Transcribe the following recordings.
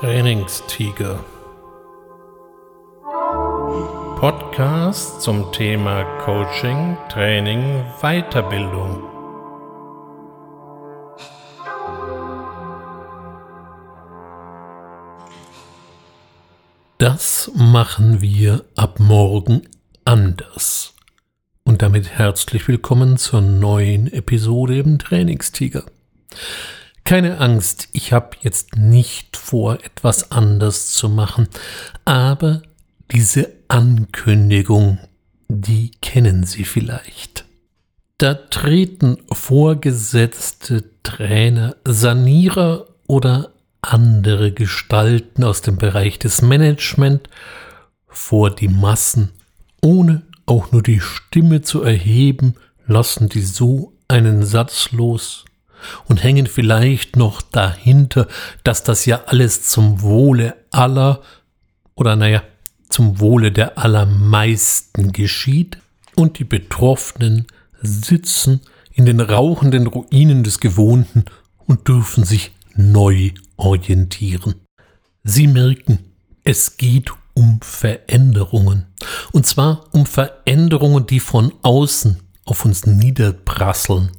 Trainingstiger. Podcast zum Thema Coaching, Training, Weiterbildung. Das machen wir ab morgen anders. Und damit herzlich willkommen zur neuen Episode im Trainingstiger. Keine Angst, ich habe jetzt nicht vor, etwas anders zu machen, aber diese Ankündigung, die kennen Sie vielleicht. Da treten Vorgesetzte, Trainer, Sanierer oder andere Gestalten aus dem Bereich des Management vor die Massen, ohne auch nur die Stimme zu erheben, lassen die so einen Satz los und hängen vielleicht noch dahinter, dass das ja alles zum Wohle aller oder naja, zum Wohle der allermeisten geschieht und die Betroffenen sitzen in den rauchenden Ruinen des Gewohnten und dürfen sich neu orientieren. Sie merken, es geht um Veränderungen. Und zwar um Veränderungen, die von außen auf uns niederprasseln.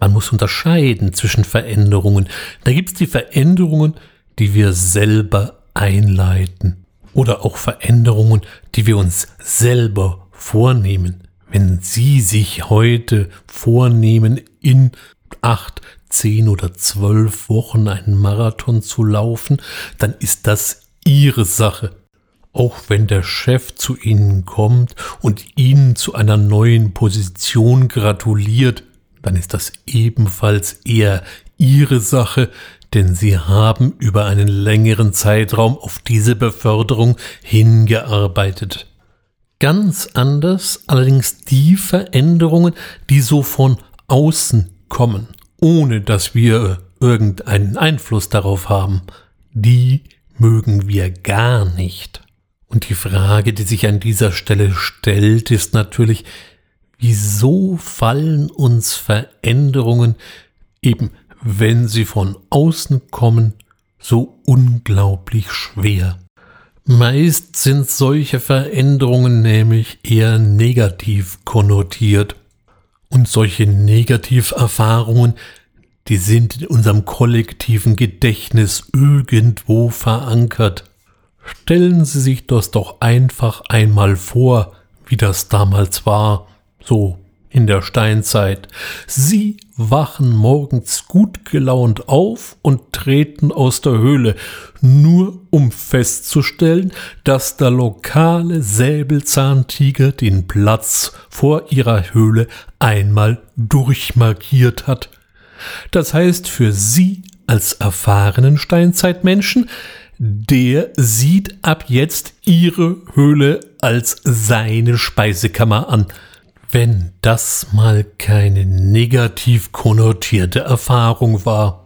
Man muss unterscheiden zwischen Veränderungen. Da gibt es die Veränderungen, die wir selber einleiten. Oder auch Veränderungen, die wir uns selber vornehmen. Wenn Sie sich heute vornehmen, in acht, zehn oder zwölf Wochen einen Marathon zu laufen, dann ist das Ihre Sache. Auch wenn der Chef zu Ihnen kommt und Ihnen zu einer neuen Position gratuliert, dann ist das ebenfalls eher Ihre Sache, denn Sie haben über einen längeren Zeitraum auf diese Beförderung hingearbeitet. Ganz anders allerdings die Veränderungen, die so von außen kommen, ohne dass wir irgendeinen Einfluss darauf haben. Die mögen wir gar nicht. Und die Frage, die sich an dieser Stelle stellt, ist natürlich, Wieso fallen uns Veränderungen, eben wenn sie von außen kommen, so unglaublich schwer? Meist sind solche Veränderungen nämlich eher negativ konnotiert. Und solche Negativerfahrungen, die sind in unserem kollektiven Gedächtnis irgendwo verankert. Stellen Sie sich das doch einfach einmal vor, wie das damals war so in der Steinzeit. Sie wachen morgens gut gelaunt auf und treten aus der Höhle, nur um festzustellen, dass der lokale Säbelzahntiger den Platz vor ihrer Höhle einmal durchmarkiert hat. Das heißt für Sie als erfahrenen Steinzeitmenschen, der sieht ab jetzt Ihre Höhle als seine Speisekammer an wenn das mal keine negativ konnotierte Erfahrung war.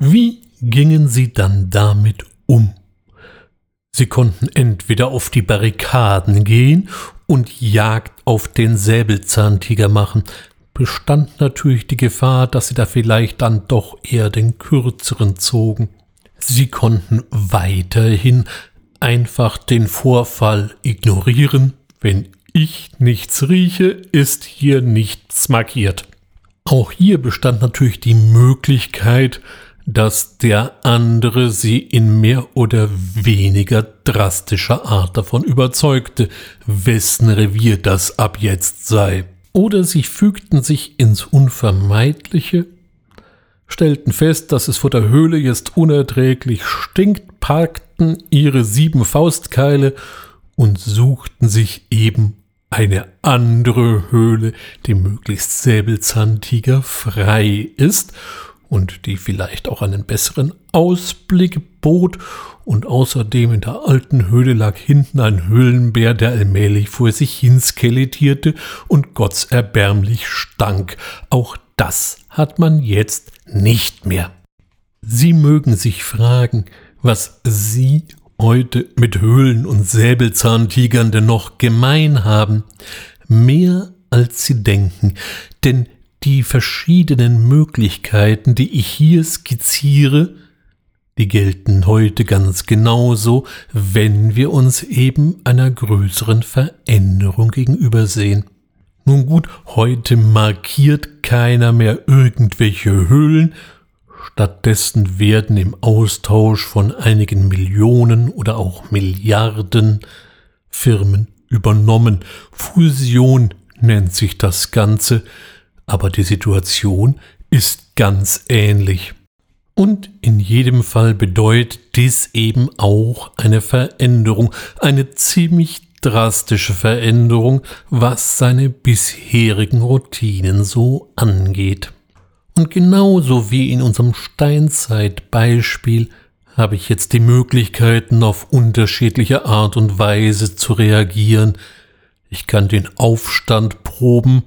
Wie gingen Sie dann damit um? Sie konnten entweder auf die Barrikaden gehen und Jagd auf den Säbelzahntiger machen, bestand natürlich die Gefahr, dass sie da vielleicht dann doch eher den kürzeren zogen. Sie konnten weiterhin einfach den Vorfall ignorieren. Wenn ich nichts rieche, ist hier nichts markiert. Auch hier bestand natürlich die Möglichkeit, dass der andere sie in mehr oder weniger drastischer Art davon überzeugte, wessen Revier das ab jetzt sei. Oder sie fügten sich ins Unvermeidliche stellten fest, dass es vor der Höhle jetzt unerträglich stinkt, parkten ihre sieben Faustkeile und suchten sich eben eine andere Höhle, die möglichst Säbelzahntiger frei ist und die vielleicht auch einen besseren Ausblick bot, und außerdem in der alten Höhle lag hinten ein Höhlenbär, der allmählich vor sich hin skelettierte und gottserbärmlich stank. Auch das hat man jetzt nicht mehr. Sie mögen sich fragen, was Sie heute mit Höhlen und Säbelzahntigern denn noch gemein haben. Mehr als Sie denken, Denn die verschiedenen Möglichkeiten, die ich hier skizziere, die gelten heute ganz genauso, wenn wir uns eben einer größeren Veränderung gegenübersehen. Nun gut, heute markiert keiner mehr irgendwelche Höhlen, stattdessen werden im Austausch von einigen Millionen oder auch Milliarden Firmen übernommen. Fusion nennt sich das Ganze, aber die Situation ist ganz ähnlich. Und in jedem Fall bedeutet dies eben auch eine Veränderung, eine ziemlich drastische Veränderung, was seine bisherigen Routinen so angeht. Und genauso wie in unserem Steinzeitbeispiel habe ich jetzt die Möglichkeiten, auf unterschiedliche Art und Weise zu reagieren. Ich kann den Aufstand proben,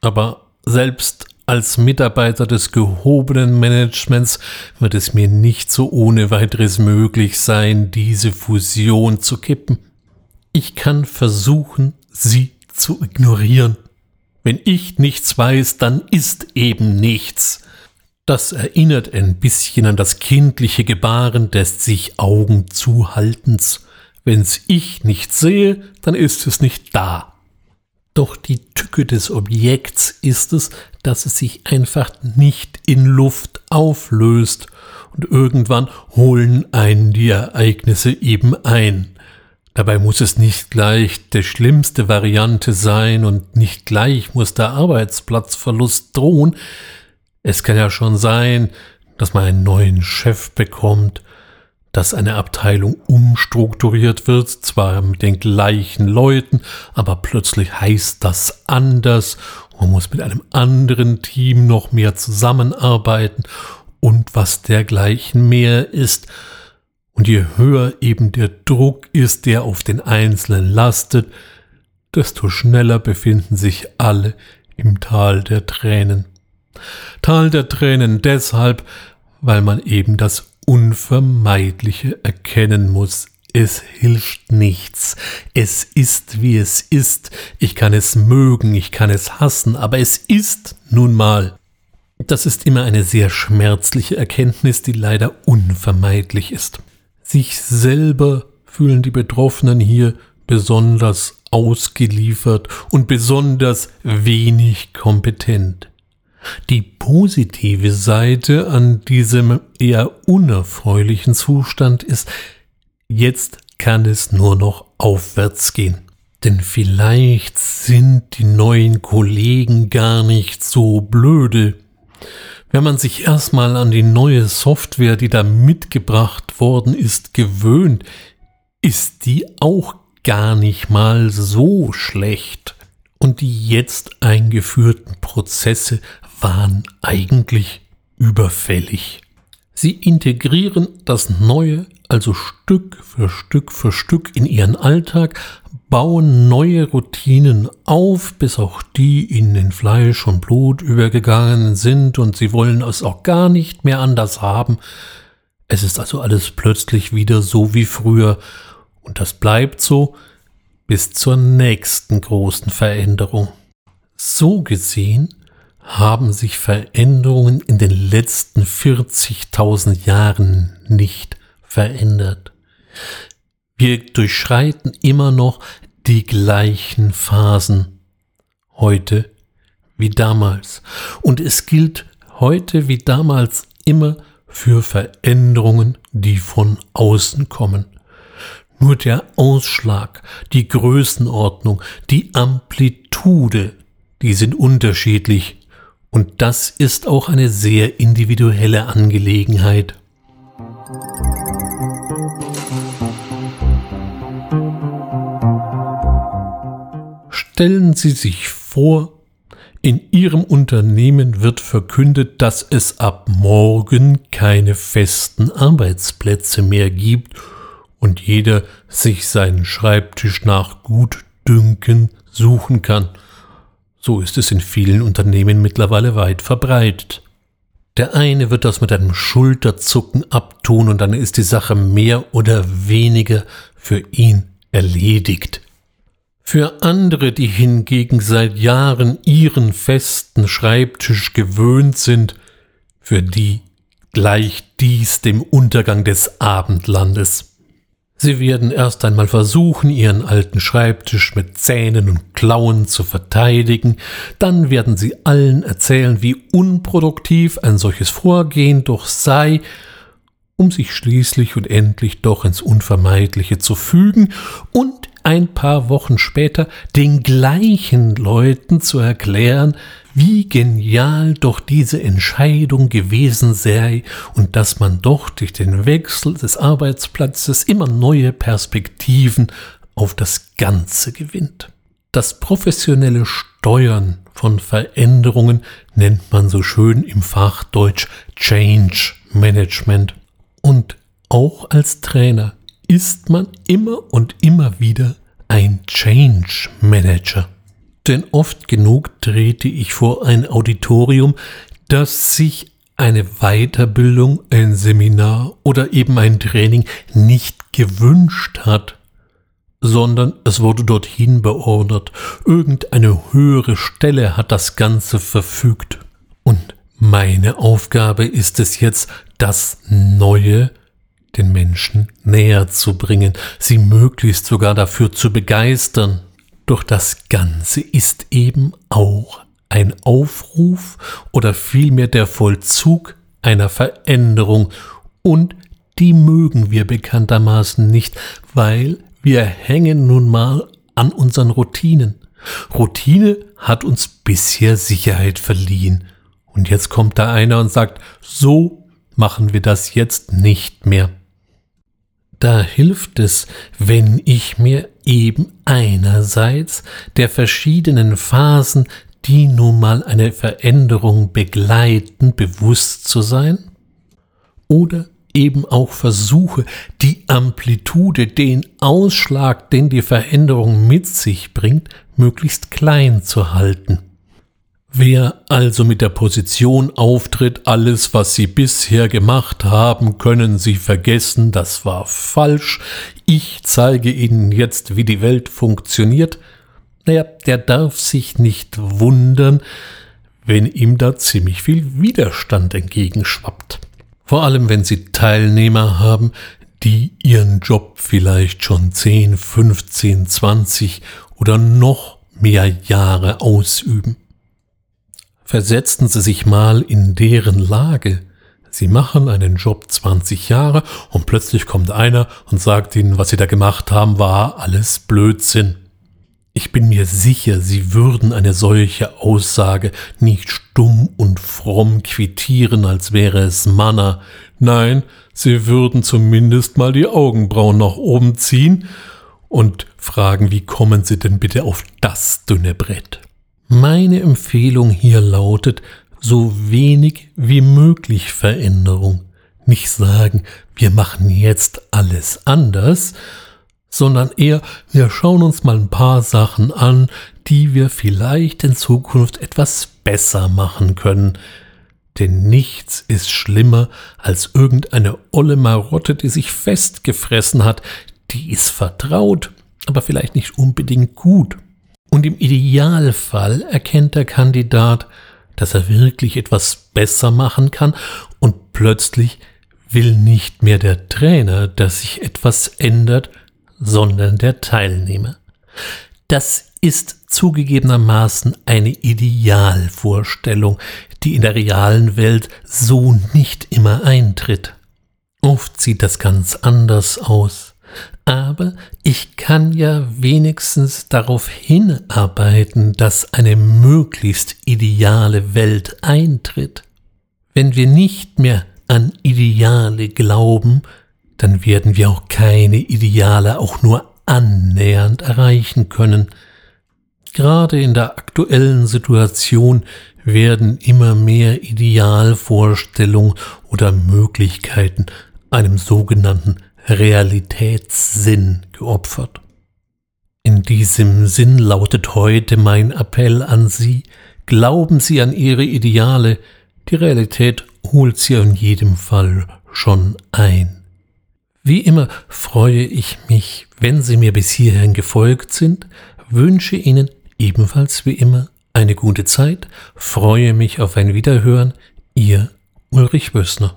aber selbst als Mitarbeiter des gehobenen Managements wird es mir nicht so ohne weiteres möglich sein, diese Fusion zu kippen. Ich kann versuchen, sie zu ignorieren. Wenn ich nichts weiß, dann ist eben nichts. Das erinnert ein bisschen an das kindliche Gebaren des sich Augen zuhaltens. Wenn's ich nicht sehe, dann ist es nicht da. Doch die Tücke des Objekts ist es, dass es sich einfach nicht in Luft auflöst und irgendwann holen einen die Ereignisse eben ein. Dabei muss es nicht gleich der schlimmste Variante sein und nicht gleich muss der Arbeitsplatzverlust drohen, es kann ja schon sein, dass man einen neuen Chef bekommt, dass eine Abteilung umstrukturiert wird, zwar mit den gleichen Leuten, aber plötzlich heißt das anders, man muss mit einem anderen Team noch mehr zusammenarbeiten und was dergleichen mehr ist. Und je höher eben der Druck ist, der auf den Einzelnen lastet, desto schneller befinden sich alle im Tal der Tränen. Tal der Tränen deshalb, weil man eben das Unvermeidliche erkennen muss. Es hilft nichts. Es ist, wie es ist. Ich kann es mögen, ich kann es hassen, aber es ist nun mal. Das ist immer eine sehr schmerzliche Erkenntnis, die leider unvermeidlich ist. Sich selber fühlen die Betroffenen hier besonders ausgeliefert und besonders wenig kompetent. Die positive Seite an diesem eher unerfreulichen Zustand ist, jetzt kann es nur noch aufwärts gehen. Denn vielleicht sind die neuen Kollegen gar nicht so blöde. Wenn man sich erstmal an die neue Software, die da mitgebracht worden ist, gewöhnt, ist die auch gar nicht mal so schlecht. Und die jetzt eingeführten Prozesse waren eigentlich überfällig. Sie integrieren das Neue also Stück für Stück für Stück in ihren Alltag, bauen neue Routinen auf, bis auch die ihnen in Fleisch und Blut übergegangen sind und sie wollen es auch gar nicht mehr anders haben. Es ist also alles plötzlich wieder so wie früher und das bleibt so bis zur nächsten großen Veränderung. So gesehen haben sich Veränderungen in den letzten 40.000 Jahren nicht verändert. Wir durchschreiten immer noch die gleichen Phasen, heute wie damals. Und es gilt heute wie damals immer für Veränderungen, die von außen kommen. Nur der Ausschlag, die Größenordnung, die Amplitude, die sind unterschiedlich und das ist auch eine sehr individuelle Angelegenheit. Stellen Sie sich vor, in Ihrem Unternehmen wird verkündet, dass es ab morgen keine festen Arbeitsplätze mehr gibt und jeder sich seinen Schreibtisch nach Gutdünken suchen kann. So ist es in vielen Unternehmen mittlerweile weit verbreitet. Der eine wird das mit einem Schulterzucken abtun und dann ist die Sache mehr oder weniger für ihn erledigt. Für andere, die hingegen seit Jahren ihren festen Schreibtisch gewöhnt sind, für die gleicht dies dem Untergang des Abendlandes. Sie werden erst einmal versuchen, ihren alten Schreibtisch mit Zähnen und Klauen zu verteidigen, dann werden sie allen erzählen, wie unproduktiv ein solches Vorgehen doch sei, um sich schließlich und endlich doch ins Unvermeidliche zu fügen und ein paar Wochen später den gleichen Leuten zu erklären, wie genial doch diese Entscheidung gewesen sei und dass man doch durch den Wechsel des Arbeitsplatzes immer neue Perspektiven auf das Ganze gewinnt. Das professionelle Steuern von Veränderungen nennt man so schön im Fachdeutsch Change Management. Und auch als Trainer ist man immer und immer wieder ein Change Manager. Denn oft genug trete ich vor ein Auditorium, das sich eine Weiterbildung, ein Seminar oder eben ein Training nicht gewünscht hat, sondern es wurde dorthin beordert. Irgendeine höhere Stelle hat das Ganze verfügt. Und meine Aufgabe ist es jetzt, das Neue den Menschen näher zu bringen, sie möglichst sogar dafür zu begeistern. Doch das Ganze ist eben auch ein Aufruf oder vielmehr der Vollzug einer Veränderung und die mögen wir bekanntermaßen nicht, weil wir hängen nun mal an unseren Routinen. Routine hat uns bisher Sicherheit verliehen. Und jetzt kommt da einer und sagt, so machen wir das jetzt nicht mehr. Da hilft es, wenn ich mir eben einerseits der verschiedenen Phasen, die nun mal eine Veränderung begleiten, bewusst zu sein, oder eben auch versuche, die Amplitude, den Ausschlag, den die Veränderung mit sich bringt, möglichst klein zu halten. Wer also mit der Position auftritt, alles, was Sie bisher gemacht haben, können Sie vergessen, das war falsch, ich zeige Ihnen jetzt, wie die Welt funktioniert, naja, der darf sich nicht wundern, wenn ihm da ziemlich viel Widerstand entgegenschwappt. Vor allem, wenn Sie Teilnehmer haben, die ihren Job vielleicht schon 10, 15, 20 oder noch mehr Jahre ausüben. Versetzen Sie sich mal in deren Lage. Sie machen einen Job 20 Jahre und plötzlich kommt einer und sagt Ihnen, was Sie da gemacht haben, war alles Blödsinn. Ich bin mir sicher, Sie würden eine solche Aussage nicht stumm und fromm quittieren, als wäre es Manna. Nein, Sie würden zumindest mal die Augenbrauen nach oben ziehen und fragen, wie kommen Sie denn bitte auf das dünne Brett? Meine Empfehlung hier lautet, so wenig wie möglich Veränderung. Nicht sagen, wir machen jetzt alles anders, sondern eher, wir schauen uns mal ein paar Sachen an, die wir vielleicht in Zukunft etwas besser machen können. Denn nichts ist schlimmer als irgendeine olle Marotte, die sich festgefressen hat, die ist vertraut, aber vielleicht nicht unbedingt gut. Und im Idealfall erkennt der Kandidat, dass er wirklich etwas besser machen kann und plötzlich will nicht mehr der Trainer, dass sich etwas ändert, sondern der Teilnehmer. Das ist zugegebenermaßen eine Idealvorstellung, die in der realen Welt so nicht immer eintritt. Oft sieht das ganz anders aus. Aber ich kann ja wenigstens darauf hinarbeiten, dass eine möglichst ideale Welt eintritt. Wenn wir nicht mehr an Ideale glauben, dann werden wir auch keine Ideale auch nur annähernd erreichen können. Gerade in der aktuellen Situation werden immer mehr Idealvorstellungen oder Möglichkeiten einem sogenannten Realitätssinn geopfert. In diesem Sinn lautet heute mein Appell an Sie, glauben Sie an Ihre Ideale, die Realität holt Sie in jedem Fall schon ein. Wie immer freue ich mich, wenn Sie mir bis hierhin gefolgt sind, wünsche Ihnen ebenfalls wie immer eine gute Zeit, freue mich auf ein Wiederhören. Ihr Ulrich Wössner.